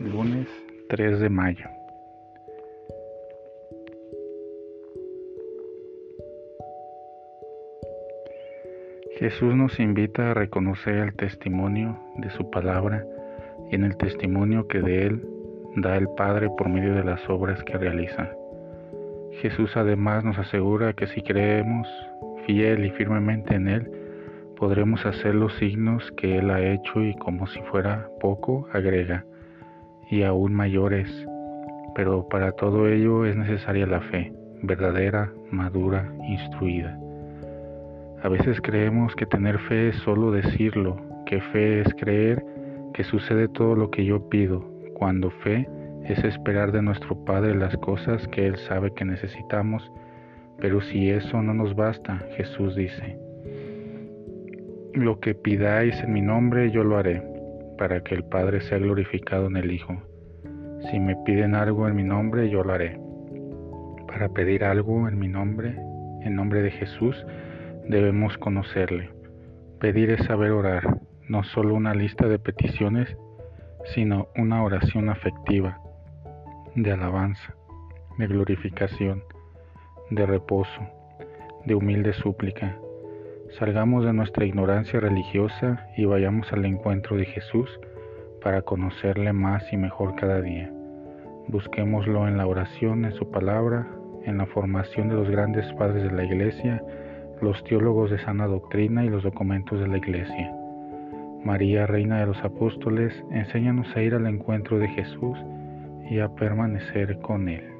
Lunes 3 de mayo. Jesús nos invita a reconocer el testimonio de su palabra y en el testimonio que de Él da el Padre por medio de las obras que realiza. Jesús además nos asegura que si creemos fiel y firmemente en Él, podremos hacer los signos que Él ha hecho y como si fuera poco, agrega, y aún mayores. Pero para todo ello es necesaria la fe, verdadera, madura, instruida. A veces creemos que tener fe es solo decirlo, que fe es creer que sucede todo lo que yo pido, cuando fe es esperar de nuestro Padre las cosas que Él sabe que necesitamos, pero si eso no nos basta, Jesús dice, lo que pidáis en mi nombre yo lo haré, para que el Padre sea glorificado en el Hijo. Si me piden algo en mi nombre, yo lo haré. Para pedir algo en mi nombre, en nombre de Jesús, debemos conocerle. Pedir es saber orar, no solo una lista de peticiones, sino una oración afectiva, de alabanza, de glorificación, de reposo, de humilde súplica Salgamos de nuestra ignorancia religiosa y vayamos al encuentro de Jesús para conocerle más y mejor cada día. Busquémoslo en la oración, en su palabra, en la formación de los grandes padres de la Iglesia, los teólogos de sana doctrina y los documentos de la Iglesia. María, Reina de los Apóstoles, enséñanos a ir al encuentro de Jesús y a permanecer con Él.